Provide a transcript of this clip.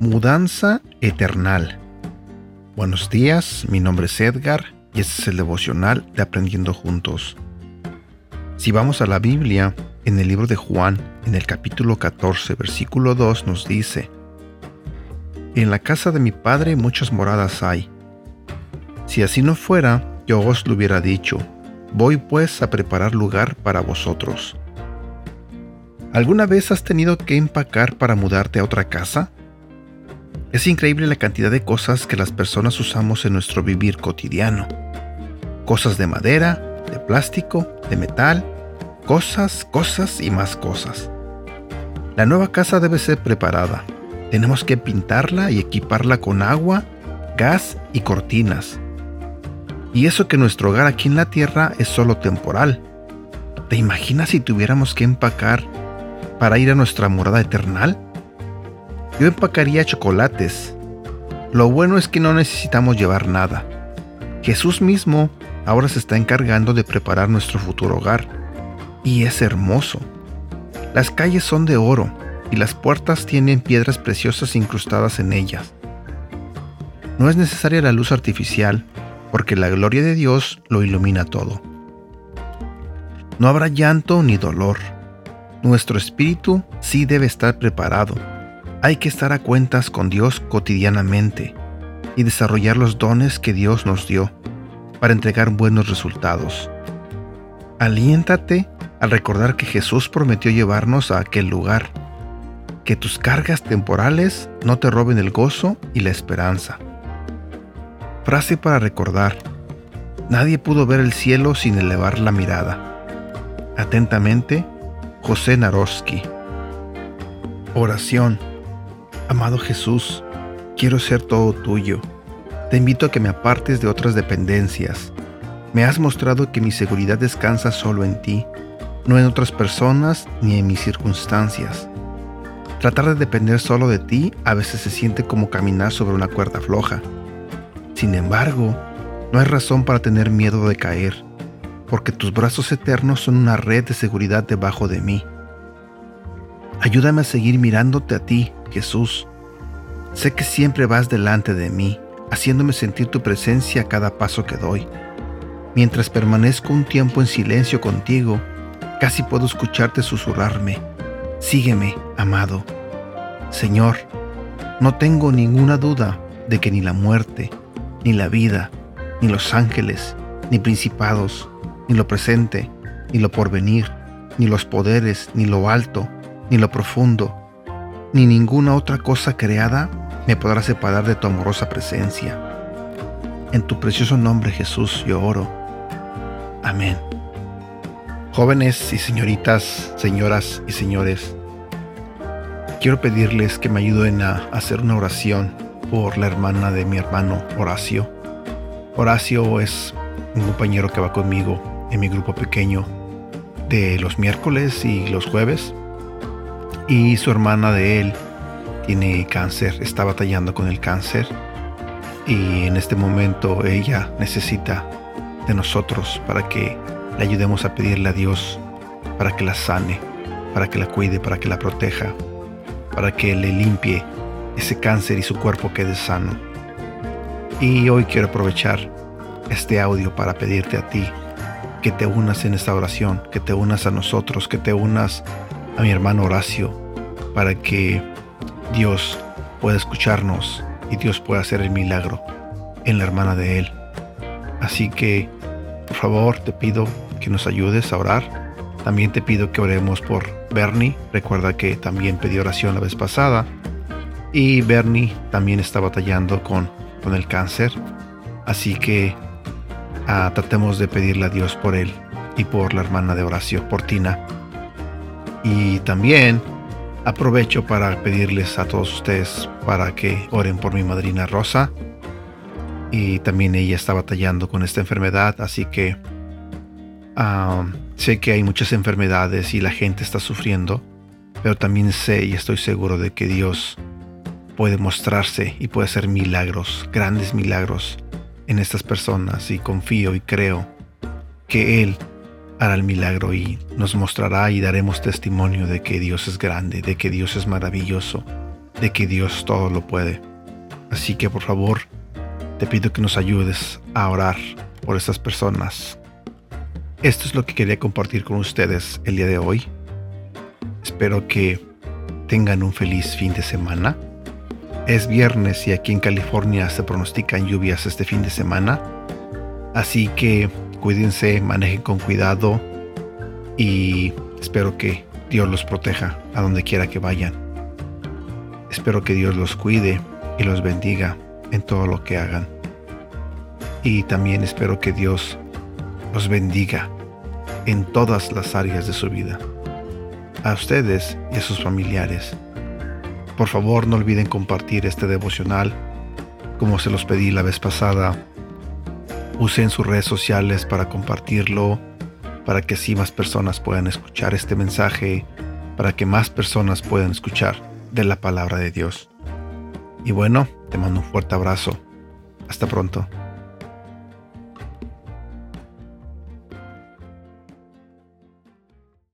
Mudanza Eternal. Buenos días, mi nombre es Edgar y este es el devocional de Aprendiendo Juntos. Si vamos a la Biblia, en el libro de Juan, en el capítulo 14, versículo 2 nos dice, En la casa de mi Padre muchas moradas hay. Si así no fuera, yo os lo hubiera dicho, voy pues a preparar lugar para vosotros. ¿Alguna vez has tenido que empacar para mudarte a otra casa? Es increíble la cantidad de cosas que las personas usamos en nuestro vivir cotidiano. Cosas de madera, de plástico, de metal, cosas, cosas y más cosas. La nueva casa debe ser preparada. Tenemos que pintarla y equiparla con agua, gas y cortinas. Y eso que nuestro hogar aquí en la tierra es solo temporal. ¿Te imaginas si tuviéramos que empacar para ir a nuestra morada eternal? Yo empacaría chocolates. Lo bueno es que no necesitamos llevar nada. Jesús mismo ahora se está encargando de preparar nuestro futuro hogar. Y es hermoso. Las calles son de oro y las puertas tienen piedras preciosas incrustadas en ellas. No es necesaria la luz artificial porque la gloria de Dios lo ilumina todo. No habrá llanto ni dolor nuestro espíritu sí debe estar preparado. Hay que estar a cuentas con Dios cotidianamente y desarrollar los dones que Dios nos dio para entregar buenos resultados. Aliéntate al recordar que Jesús prometió llevarnos a aquel lugar. Que tus cargas temporales no te roben el gozo y la esperanza. Frase para recordar. Nadie pudo ver el cielo sin elevar la mirada. Atentamente, José Naroski. Oración. Amado Jesús, quiero ser todo tuyo. Te invito a que me apartes de otras dependencias. Me has mostrado que mi seguridad descansa solo en ti, no en otras personas ni en mis circunstancias. Tratar de depender solo de ti a veces se siente como caminar sobre una cuerda floja. Sin embargo, no hay razón para tener miedo de caer porque tus brazos eternos son una red de seguridad debajo de mí. Ayúdame a seguir mirándote a ti, Jesús. Sé que siempre vas delante de mí, haciéndome sentir tu presencia a cada paso que doy. Mientras permanezco un tiempo en silencio contigo, casi puedo escucharte susurrarme. Sígueme, amado. Señor, no tengo ninguna duda de que ni la muerte, ni la vida, ni los ángeles, ni principados, ni lo presente, ni lo porvenir, ni los poderes, ni lo alto, ni lo profundo, ni ninguna otra cosa creada me podrá separar de tu amorosa presencia. En tu precioso nombre Jesús yo oro. Amén. Jóvenes y señoritas, señoras y señores, quiero pedirles que me ayuden a hacer una oración por la hermana de mi hermano Horacio. Horacio es un compañero que va conmigo en mi grupo pequeño de los miércoles y los jueves. Y su hermana de él tiene cáncer, está batallando con el cáncer. Y en este momento ella necesita de nosotros para que le ayudemos a pedirle a Dios para que la sane, para que la cuide, para que la proteja, para que le limpie ese cáncer y su cuerpo quede sano. Y hoy quiero aprovechar este audio para pedirte a ti que te unas en esta oración, que te unas a nosotros, que te unas mi hermano Horacio, para que Dios pueda escucharnos y Dios pueda hacer el milagro en la hermana de él. Así que, por favor, te pido que nos ayudes a orar. También te pido que oremos por Bernie. Recuerda que también pedí oración la vez pasada. Y Bernie también está batallando con, con el cáncer. Así que Ah, tratemos de pedirle a Dios por él y por la hermana de Horacio, por Tina. Y también aprovecho para pedirles a todos ustedes para que oren por mi madrina Rosa. Y también ella está batallando con esta enfermedad, así que ah, sé que hay muchas enfermedades y la gente está sufriendo, pero también sé y estoy seguro de que Dios puede mostrarse y puede hacer milagros, grandes milagros en estas personas y confío y creo que Él hará el milagro y nos mostrará y daremos testimonio de que Dios es grande, de que Dios es maravilloso de que Dios todo lo puede. Así que por favor, te pido que nos ayudes a orar por estas personas. Esto es lo que quería compartir con ustedes el día de hoy. Espero que tengan un feliz fin de semana. Es viernes y aquí en California se pronostican lluvias este fin de semana. Así que cuídense, manejen con cuidado y espero que Dios los proteja a donde quiera que vayan. Espero que Dios los cuide y los bendiga en todo lo que hagan. Y también espero que Dios los bendiga en todas las áreas de su vida. A ustedes y a sus familiares. Por favor no olviden compartir este devocional como se los pedí la vez pasada. Usen sus redes sociales para compartirlo, para que así más personas puedan escuchar este mensaje, para que más personas puedan escuchar de la palabra de Dios. Y bueno, te mando un fuerte abrazo. Hasta pronto.